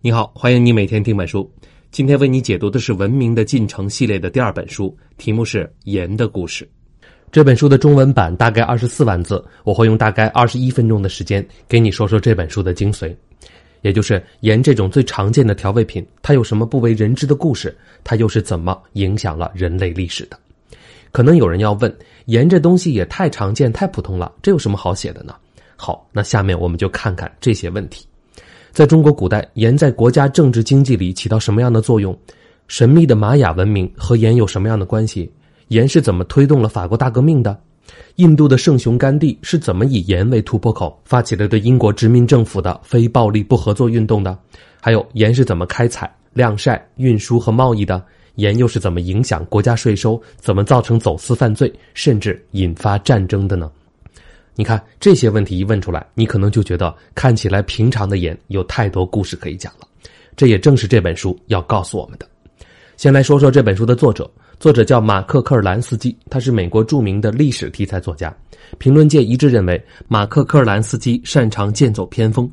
你好，欢迎你每天听本书。今天为你解读的是《文明的进程》系列的第二本书，题目是《盐的故事》。这本书的中文版大概二十四万字，我会用大概二十一分钟的时间给你说说这本书的精髓，也就是盐这种最常见的调味品，它有什么不为人知的故事？它又是怎么影响了人类历史的？可能有人要问：盐这东西也太常见、太普通了，这有什么好写的呢？好，那下面我们就看看这些问题。在中国古代，盐在国家政治经济里起到什么样的作用？神秘的玛雅文明和盐有什么样的关系？盐是怎么推动了法国大革命的？印度的圣雄甘地是怎么以盐为突破口，发起了对英国殖民政府的非暴力不合作运动的？还有盐是怎么开采、晾晒、运输和贸易的？盐又是怎么影响国家税收？怎么造成走私犯罪，甚至引发战争的呢？你看这些问题一问出来，你可能就觉得看起来平常的盐有太多故事可以讲了。这也正是这本书要告诉我们的。先来说说这本书的作者，作者叫马克·科尔兰斯基，他是美国著名的历史题材作家。评论界一致认为，马克·科尔兰斯基擅长剑走偏锋。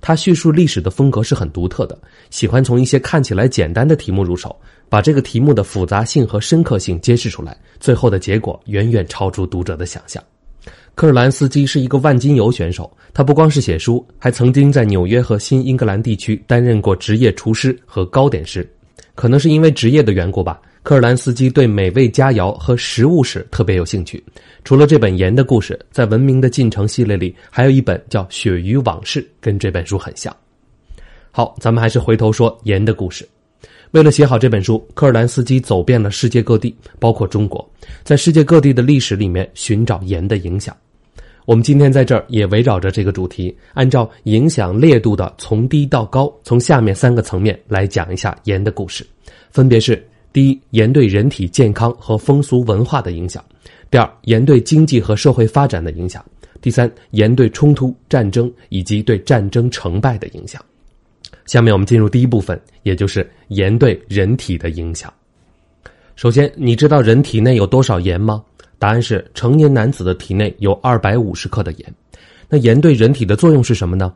他叙述历史的风格是很独特的，喜欢从一些看起来简单的题目入手，把这个题目的复杂性和深刻性揭示出来，最后的结果远远超出读者的想象。科尔兰斯基是一个万金油选手，他不光是写书，还曾经在纽约和新英格兰地区担任过职业厨师和糕点师。可能是因为职业的缘故吧，科尔兰斯基对美味佳肴和食物史特别有兴趣。除了这本《盐的故事》，在《文明的进程》系列里，还有一本叫《鳕鱼往事》，跟这本书很像。好，咱们还是回头说盐的故事。为了写好这本书，科尔兰斯基走遍了世界各地，包括中国，在世界各地的历史里面寻找盐的影响。我们今天在这儿也围绕着这个主题，按照影响烈度的从低到高，从下面三个层面来讲一下盐的故事，分别是：第一，盐对人体健康和风俗文化的影响；第二，盐对经济和社会发展的影响；第三，盐对冲突、战争以及对战争成败的影响。下面我们进入第一部分，也就是盐对人体的影响。首先，你知道人体内有多少盐吗？答案是，成年男子的体内有二百五十克的盐。那盐对人体的作用是什么呢？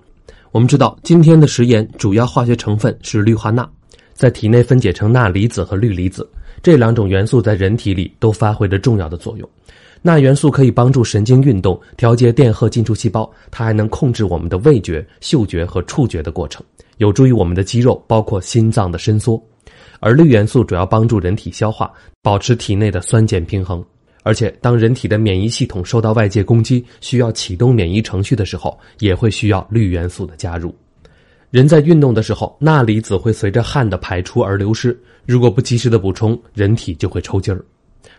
我们知道，今天的食盐主要化学成分是氯化钠，在体内分解成钠离子和氯离子这两种元素，在人体里都发挥着重要的作用。钠元素可以帮助神经运动，调节电荷进出细胞，它还能控制我们的味觉、嗅觉和触觉的过程，有助于我们的肌肉，包括心脏的伸缩。而氯元素主要帮助人体消化，保持体内的酸碱平衡。而且，当人体的免疫系统受到外界攻击，需要启动免疫程序的时候，也会需要氯元素的加入。人在运动的时候，钠离子会随着汗的排出而流失，如果不及时的补充，人体就会抽筋儿。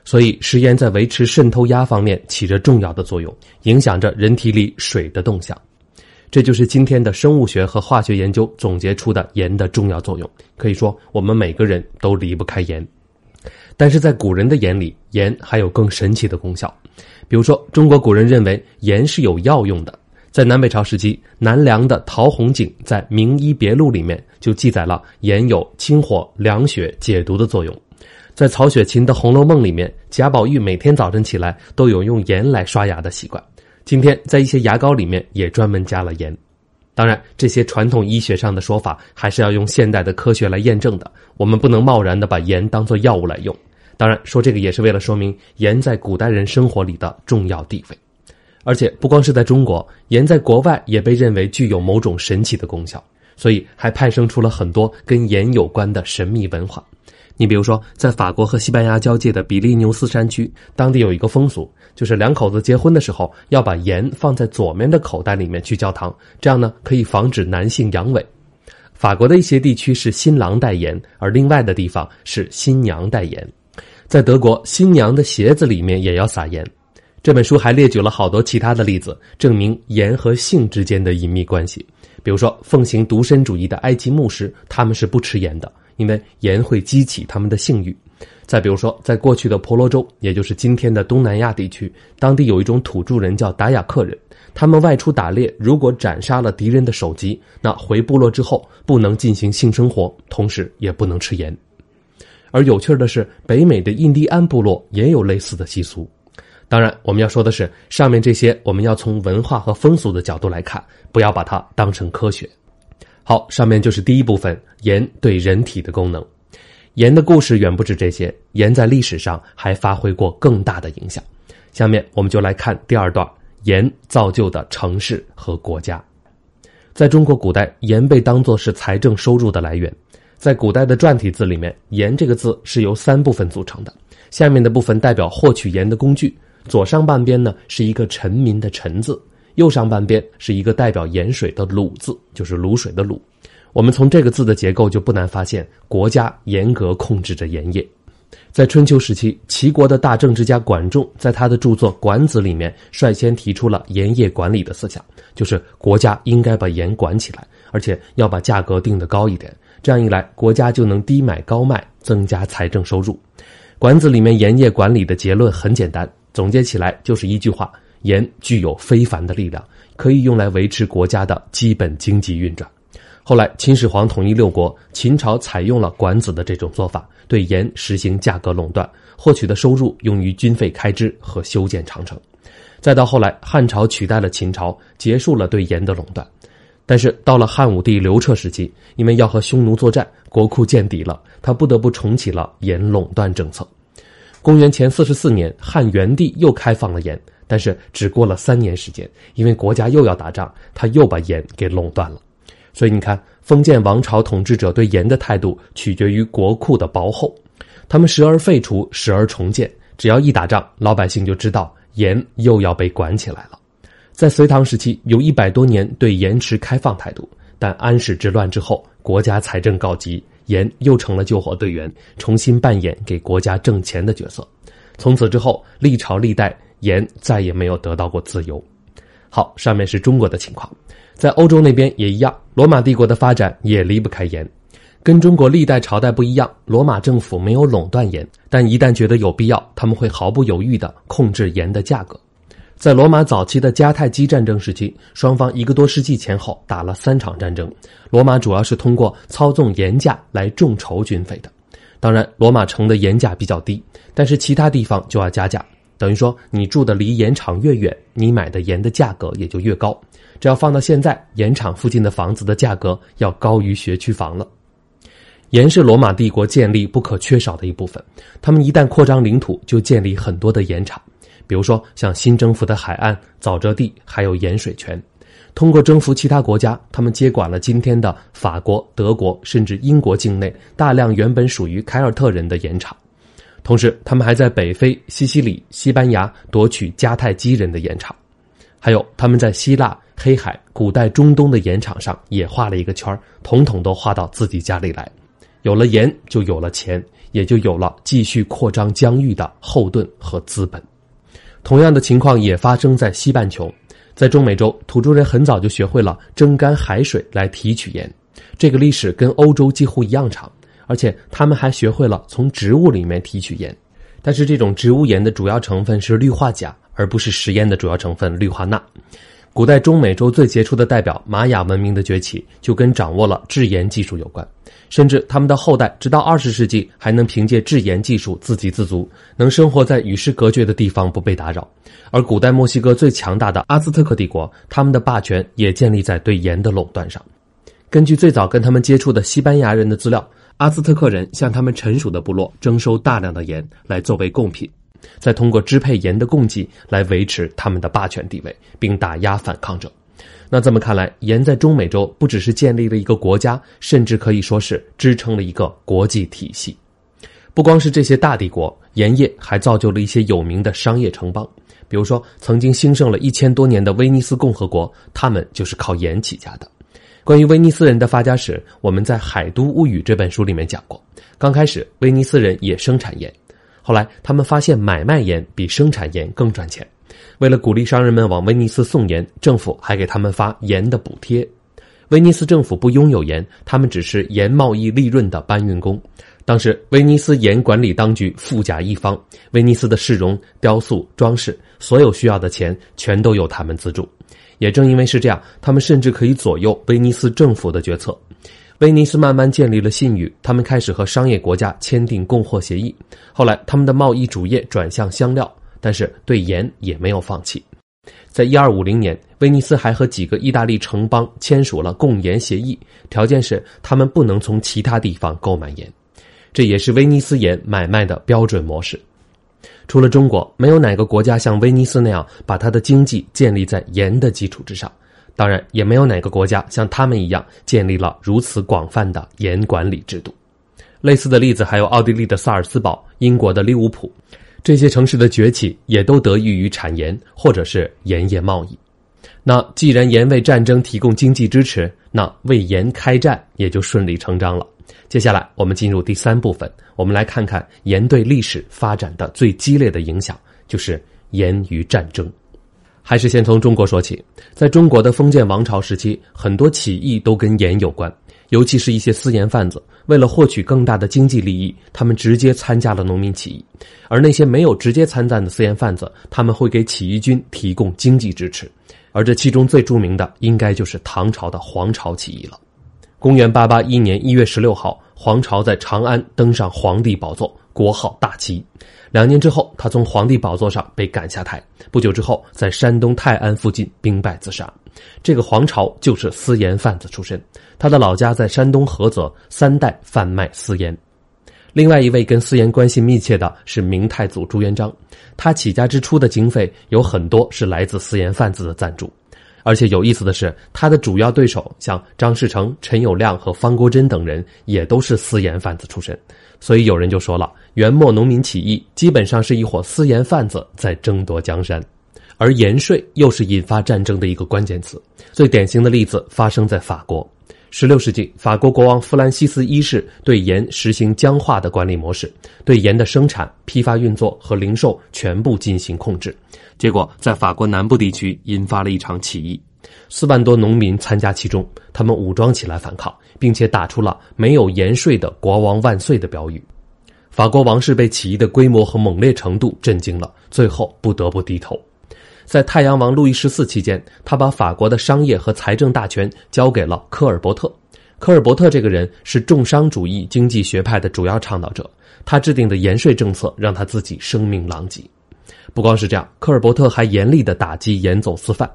所以，食盐在维持渗透压方面起着重要的作用，影响着人体里水的动向。这就是今天的生物学和化学研究总结出的盐的重要作用。可以说，我们每个人都离不开盐。但是在古人的眼里，盐还有更神奇的功效。比如说，中国古人认为盐是有药用的。在南北朝时期，南梁的陶弘景在《名医别录》里面就记载了盐有清火、凉血、解毒的作用。在曹雪芹的《红楼梦》里面，贾宝玉每天早晨起来都有用盐来刷牙的习惯。今天在一些牙膏里面也专门加了盐。当然，这些传统医学上的说法还是要用现代的科学来验证的。我们不能贸然的把盐当做药物来用。当然，说这个也是为了说明盐在古代人生活里的重要地位。而且，不光是在中国，盐在国外也被认为具有某种神奇的功效，所以还派生出了很多跟盐有关的神秘文化。你比如说，在法国和西班牙交界的比利牛斯山区，当地有一个风俗，就是两口子结婚的时候要把盐放在左面的口袋里面去教堂，这样呢可以防止男性阳痿。法国的一些地区是新郎代言，而另外的地方是新娘代言。在德国，新娘的鞋子里面也要撒盐。这本书还列举了好多其他的例子，证明盐和性之间的隐秘关系。比如说，奉行独身主义的埃及牧师，他们是不吃盐的。因为盐会激起他们的性欲。再比如说，在过去的婆罗洲，也就是今天的东南亚地区，当地有一种土著人叫达雅克人，他们外出打猎，如果斩杀了敌人的首级，那回部落之后不能进行性生活，同时也不能吃盐。而有趣的是，北美的印第安部落也有类似的习俗。当然，我们要说的是，上面这些我们要从文化和风俗的角度来看，不要把它当成科学。好，上面就是第一部分盐对人体的功能。盐的故事远不止这些，盐在历史上还发挥过更大的影响。下面我们就来看第二段：盐造就的城市和国家。在中国古代，盐被当作是财政收入的来源。在古代的篆体字里面，“盐”这个字是由三部分组成的。下面的部分代表获取盐的工具，左上半边呢是一个臣民的“臣”字，右上半边是一个代表盐水的“卤”字，就是卤水的“卤”。我们从这个字的结构就不难发现，国家严格控制着盐业。在春秋时期，齐国的大政治家管仲在他的著作《管子》里面率先提出了盐业管理的思想，就是国家应该把盐管起来，而且要把价格定得高一点。这样一来，国家就能低买高卖，增加财政收入。《管子》里面盐业管理的结论很简单，总结起来就是一句话：盐具有非凡的力量，可以用来维持国家的基本经济运转。后来，秦始皇统一六国，秦朝采用了管子的这种做法，对盐实行价格垄断，获取的收入用于军费开支和修建长城。再到后来，汉朝取代了秦朝，结束了对盐的垄断。但是到了汉武帝刘彻时期，因为要和匈奴作战，国库见底了，他不得不重启了盐垄断政策。公元前四十四年，汉元帝又开放了盐，但是只过了三年时间，因为国家又要打仗，他又把盐给垄断了。所以你看，封建王朝统治者对盐的态度取决于国库的薄厚，他们时而废除，时而重建。只要一打仗，老百姓就知道盐又要被管起来了。在隋唐时期，有一百多年对盐持开放态度，但安史之乱之后，国家财政告急，盐又成了救火队员，重新扮演给国家挣钱的角色。从此之后，历朝历代盐再也没有得到过自由。好，上面是中国的情况。在欧洲那边也一样，罗马帝国的发展也离不开盐。跟中国历代朝代不一样，罗马政府没有垄断盐，但一旦觉得有必要，他们会毫不犹豫的控制盐的价格。在罗马早期的迦太基战争时期，双方一个多世纪前后打了三场战争。罗马主要是通过操纵盐价来众筹军费的。当然，罗马城的盐价比较低，但是其他地方就要加价。等于说，你住的离盐场越远，你买的盐的价格也就越高。这要放到现在，盐场附近的房子的价格要高于学区房了。盐是罗马帝国建立不可缺少的一部分。他们一旦扩张领土，就建立很多的盐场，比如说像新征服的海岸、沼泽地，还有盐水泉。通过征服其他国家，他们接管了今天的法国、德国，甚至英国境内大量原本属于凯尔特人的盐场。同时，他们还在北非、西西里、西班牙夺取迦太基人的盐场，还有他们在希腊。黑海、古代中东的盐场上也画了一个圈统统都画到自己家里来。有了盐，就有了钱，也就有了继续扩张疆域的后盾和资本。同样的情况也发生在西半球，在中美洲，土著人很早就学会了蒸干海水来提取盐，这个历史跟欧洲几乎一样长。而且他们还学会了从植物里面提取盐，但是这种植物盐的主要成分是氯化钾，而不是食盐的主要成分氯化钠。古代中美洲最杰出的代表玛雅文明的崛起，就跟掌握了制盐技术有关。甚至他们的后代直到二十世纪还能凭借制盐技术自给自足，能生活在与世隔绝的地方不被打扰。而古代墨西哥最强大的阿兹特克帝国，他们的霸权也建立在对盐的垄断上。根据最早跟他们接触的西班牙人的资料，阿兹特克人向他们臣属的部落征收大量的盐来作为贡品。再通过支配盐的供给来维持他们的霸权地位，并打压反抗者。那这么看来，盐在中美洲不只是建立了一个国家，甚至可以说是支撑了一个国际体系。不光是这些大帝国，盐业还造就了一些有名的商业城邦。比如说，曾经兴盛了一千多年的威尼斯共和国，他们就是靠盐起家的。关于威尼斯人的发家史，我们在《海都物语》这本书里面讲过。刚开始，威尼斯人也生产盐。后来，他们发现买卖盐比生产盐更赚钱。为了鼓励商人们往威尼斯送盐，政府还给他们发盐的补贴。威尼斯政府不拥有盐，他们只是盐贸易利润的搬运工。当时，威尼斯盐管理当局富甲一方，威尼斯的市容、雕塑、装饰，所有需要的钱全都由他们资助。也正因为是这样，他们甚至可以左右威尼斯政府的决策。威尼斯慢慢建立了信誉，他们开始和商业国家签订供货协议。后来，他们的贸易主业转向香料，但是对盐也没有放弃。在一二五零年，威尼斯还和几个意大利城邦签署了共盐协议，条件是他们不能从其他地方购买盐，这也是威尼斯盐买卖的标准模式。除了中国，没有哪个国家像威尼斯那样把它的经济建立在盐的基础之上。当然，也没有哪个国家像他们一样建立了如此广泛的盐管理制度。类似的例子还有奥地利的萨尔斯堡、英国的利物浦，这些城市的崛起也都得益于产盐或者是盐业贸易。那既然盐为战争提供经济支持，那为盐开战也就顺理成章了。接下来我们进入第三部分，我们来看看盐对历史发展的最激烈的影响，就是盐与战争。还是先从中国说起，在中国的封建王朝时期，很多起义都跟盐有关。尤其是一些私盐贩子，为了获取更大的经济利益，他们直接参加了农民起义；而那些没有直接参战的私盐贩子，他们会给起义军提供经济支持。而这其中最著名的，应该就是唐朝的黄巢起义了。公元八八一年一月十六号，黄巢在长安登上皇帝宝座，国号大齐。两年之后，他从皇帝宝座上被赶下台。不久之后，在山东泰安附近兵败自杀。这个黄巢就是私盐贩子出身。他的老家在山东菏泽，三代贩卖私盐。另外一位跟私盐关系密切的是明太祖朱元璋，他起家之初的经费有很多是来自私盐贩子的赞助。而且有意思的是，他的主要对手像张士诚、陈友谅和方国珍等人也都是私盐贩子出身。所以有人就说了，元末农民起义基本上是一伙私盐贩子在争夺江山。而盐税又是引发战争的一个关键词。最典型的例子发生在法国。十六世纪，法国国王弗兰西斯一世对盐实行僵化的管理模式，对盐的生产、批发、运作和零售全部进行控制。结果，在法国南部地区引发了一场起义，四万多农民参加其中，他们武装起来反抗，并且打出了“没有盐税的国王万岁”的标语。法国王室被起义的规模和猛烈程度震惊了，最后不得不低头。在太阳王路易十四期间，他把法国的商业和财政大权交给了科尔伯特。科尔伯特这个人是重商主义经济学派的主要倡导者，他制定的盐税政策让他自己声名狼藉。不光是这样，科尔伯特还严厉的打击盐走私犯。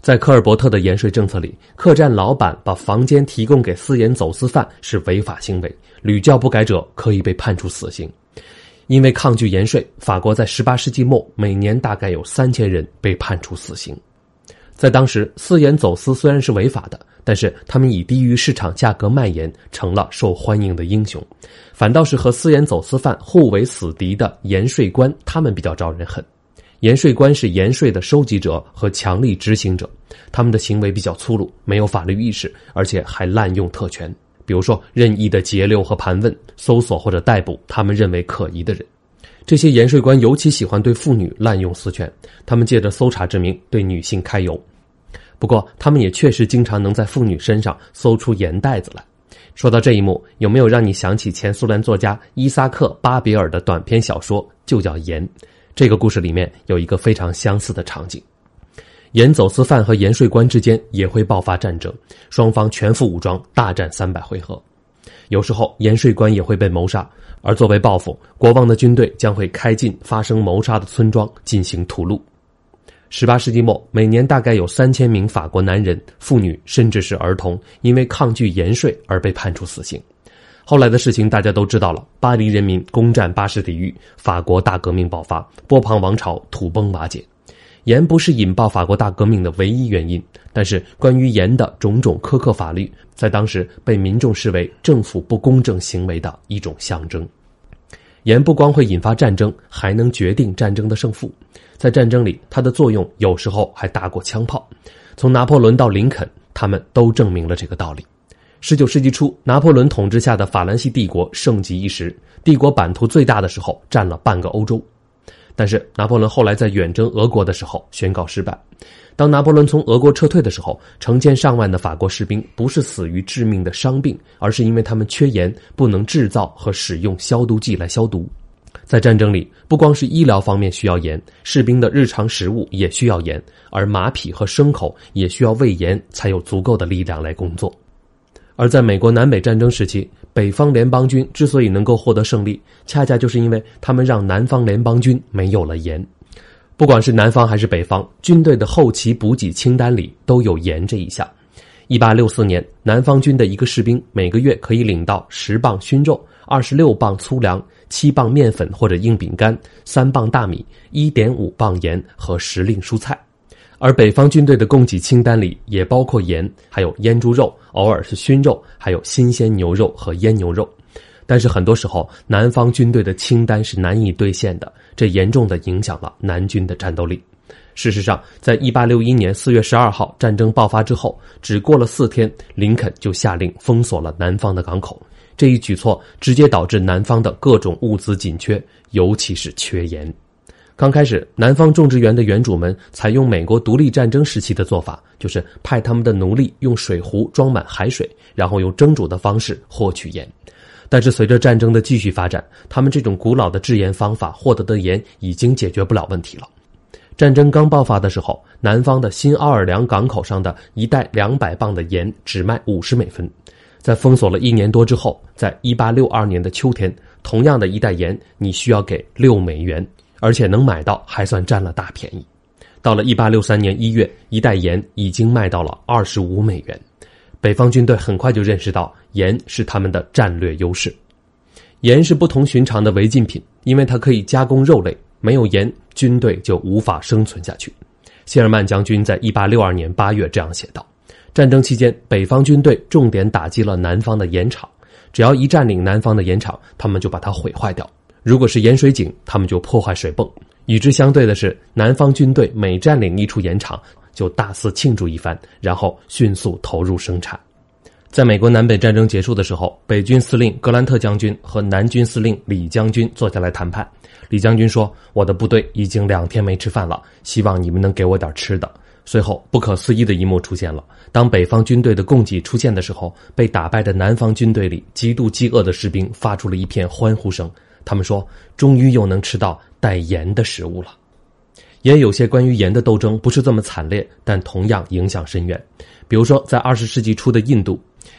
在科尔伯特的盐税政策里，客栈老板把房间提供给私盐走私犯是违法行为，屡教不改者可以被判处死刑。因为抗拒盐税，法国在18世纪末每年大概有三千人被判处死刑。在当时，私盐走私虽然是违法的，但是他们以低于市场价格卖盐，成了受欢迎的英雄。反倒是和私盐走私犯互为死敌的盐税官，他们比较招人恨。盐税官是盐税的收集者和强力执行者，他们的行为比较粗鲁，没有法律意识，而且还滥用特权。比如说，任意的截留和盘问、搜索或者逮捕他们认为可疑的人。这些盐税官尤其喜欢对妇女滥用私权，他们借着搜查之名对女性揩油。不过，他们也确实经常能在妇女身上搜出盐袋子来。说到这一幕，有没有让你想起前苏联作家伊萨克·巴比尔的短篇小说就叫《盐》？这个故事里面有一个非常相似的场景。盐走私犯和盐税官之间也会爆发战争，双方全副武装，大战三百回合。有时候盐税官也会被谋杀，而作为报复，国王的军队将会开进发生谋杀的村庄进行屠戮。十八世纪末，每年大概有三千名法国男人、妇女，甚至是儿童，因为抗拒盐税而被判处死刑。后来的事情大家都知道了：巴黎人民攻占巴士底狱，法国大革命爆发，波旁王朝土崩瓦解。盐不是引爆法国大革命的唯一原因，但是关于盐的种种苛刻法律，在当时被民众视为政府不公正行为的一种象征。盐不光会引发战争，还能决定战争的胜负。在战争里，它的作用有时候还大过枪炮。从拿破仑到林肯，他们都证明了这个道理。十九世纪初，拿破仑统治下的法兰西帝国盛极一时，帝国版图最大的时候占了半个欧洲。但是拿破仑后来在远征俄国的时候宣告失败。当拿破仑从俄国撤退的时候，成千上万的法国士兵不是死于致命的伤病，而是因为他们缺盐，不能制造和使用消毒剂来消毒。在战争里，不光是医疗方面需要盐，士兵的日常食物也需要盐，而马匹和牲口也需要喂盐，才有足够的力量来工作。而在美国南北战争时期，北方联邦军之所以能够获得胜利，恰恰就是因为他们让南方联邦军没有了盐。不管是南方还是北方，军队的后勤补给清单里都有盐这一项。一八六四年，南方军的一个士兵每个月可以领到十磅熏肉、二十六磅粗粮、七磅面粉或者硬饼干、三磅大米、一点五磅盐和时令蔬菜。而北方军队的供给清单里也包括盐，还有腌猪肉，偶尔是熏肉，还有新鲜牛肉和腌牛肉。但是很多时候，南方军队的清单是难以兑现的，这严重的影响了南军的战斗力。事实上，在一八六一年四月十二号战争爆发之后，只过了四天，林肯就下令封锁了南方的港口。这一举措直接导致南方的各种物资紧缺，尤其是缺盐。刚开始，南方种植园的园主们采用美国独立战争时期的做法，就是派他们的奴隶用水壶装满海水，然后用蒸煮的方式获取盐。但是随着战争的继续发展，他们这种古老的制盐方法获得的盐已经解决不了问题了。战争刚爆发的时候，南方的新奥尔良港口上的一袋两百磅的盐只卖五十美分。在封锁了一年多之后，在一八六二年的秋天，同样的一袋盐你需要给六美元，而且能买到还算占了大便宜。到了一八六三年一月，一袋盐已经卖到了二十五美元。北方军队很快就认识到盐是他们的战略优势。盐是不同寻常的违禁品，因为它可以加工肉类。没有盐，军队就无法生存下去。谢尔曼将军在一八六二年八月这样写道：“战争期间，北方军队重点打击了南方的盐场。只要一占领南方的盐场，他们就把它毁坏掉。如果是盐水井，他们就破坏水泵。与之相对的是，南方军队每占领一处盐场。”就大肆庆祝一番，然后迅速投入生产。在美国南北战争结束的时候，北军司令格兰特将军和南军司令李将军坐下来谈判。李将军说：“我的部队已经两天没吃饭了，希望你们能给我点吃的。”随后，不可思议的一幕出现了：当北方军队的供给出现的时候，被打败的南方军队里极度饥饿的士兵发出了一片欢呼声。他们说：“终于又能吃到带盐的食物了。”也有些关于盐的斗争不是这么惨烈，但同样影响深远。比如说，在二十世纪初的印度，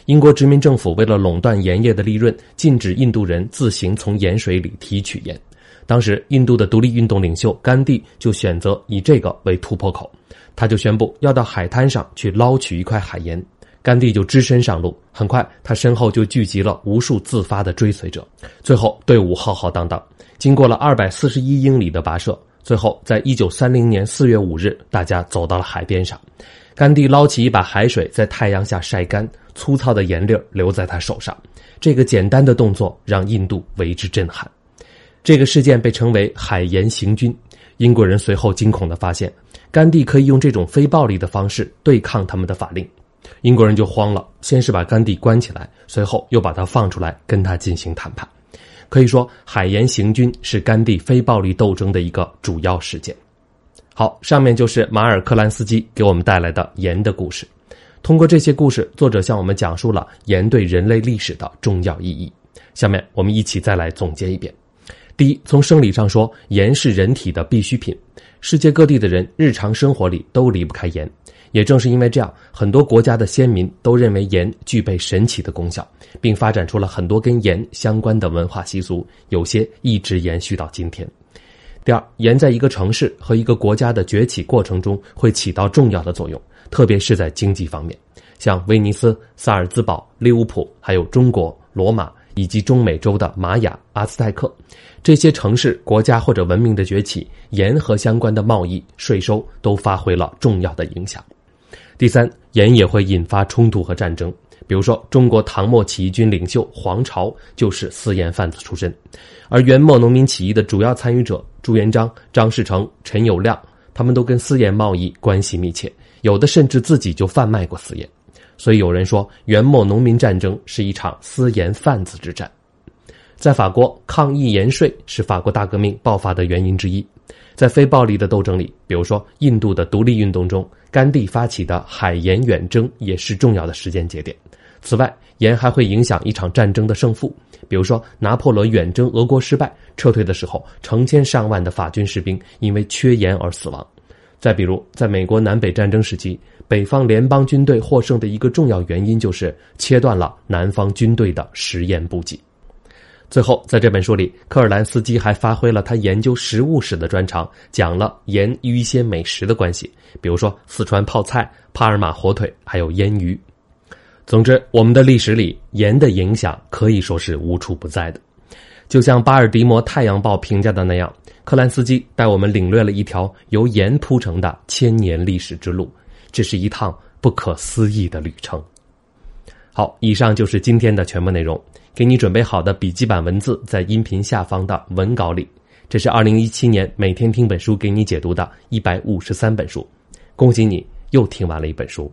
英国殖民政府为了垄断盐业的利润，禁止印度人自行从盐水里提取盐。当时，印度的独立运动领袖甘地就选择以这个为突破口，他就宣布要到海滩上去捞取一块海盐。甘地就只身上路，很快他身后就聚集了无数自发的追随者，最后队伍浩浩荡荡，经过了二百四十一英里的跋涉。最后，在一九三零年四月五日，大家走到了海边上。甘地捞起一把海水，在太阳下晒干，粗糙的盐粒留在他手上。这个简单的动作让印度为之震撼。这个事件被称为“海盐行军”。英国人随后惊恐地发现，甘地可以用这种非暴力的方式对抗他们的法令。英国人就慌了，先是把甘地关起来，随后又把他放出来，跟他进行谈判。可以说，海盐行军是甘地非暴力斗争的一个主要事件。好，上面就是马尔克兰斯基给我们带来的盐的故事。通过这些故事，作者向我们讲述了盐对人类历史的重要意义。下面我们一起再来总结一遍：第一，从生理上说，盐是人体的必需品，世界各地的人日常生活里都离不开盐。也正是因为这样，很多国家的先民都认为盐具备神奇的功效，并发展出了很多跟盐相关的文化习俗，有些一直延续到今天。第二，盐在一个城市和一个国家的崛起过程中会起到重要的作用，特别是在经济方面。像威尼斯、萨尔兹堡、利物浦，还有中国罗马以及中美洲的玛雅、阿兹泰克，这些城市、国家或者文明的崛起，盐和相关的贸易、税收都发挥了重要的影响。第三，盐也会引发冲突和战争。比如说，中国唐末起义军领袖黄巢就是私盐贩子出身，而元末农民起义的主要参与者朱元璋、张士诚、陈友谅，他们都跟私盐贸易关系密切，有的甚至自己就贩卖过私盐。所以有人说，元末农民战争是一场私盐贩子之战。在法国，抗议盐税是法国大革命爆发的原因之一。在非暴力的斗争里，比如说印度的独立运动中，甘地发起的海盐远征也是重要的时间节点。此外，盐还会影响一场战争的胜负，比如说拿破仑远征俄国失败，撤退的时候，成千上万的法军士兵因为缺盐而死亡。再比如，在美国南北战争时期，北方联邦军队获胜的一个重要原因就是切断了南方军队的食盐补给。最后，在这本书里，科尔兰斯基还发挥了他研究食物史的专长，讲了盐与一些美食的关系，比如说四川泡菜、帕尔马火腿，还有腌鱼。总之，我们的历史里盐的影响可以说是无处不在的。就像巴尔的摩《太阳报》评价的那样，克兰斯基带我们领略了一条由盐铺成的千年历史之路，这是一趟不可思议的旅程。好，以上就是今天的全部内容。给你准备好的笔记版文字在音频下方的文稿里。这是二零一七年每天听本书给你解读的一百五十三本书，恭喜你又听完了一本书。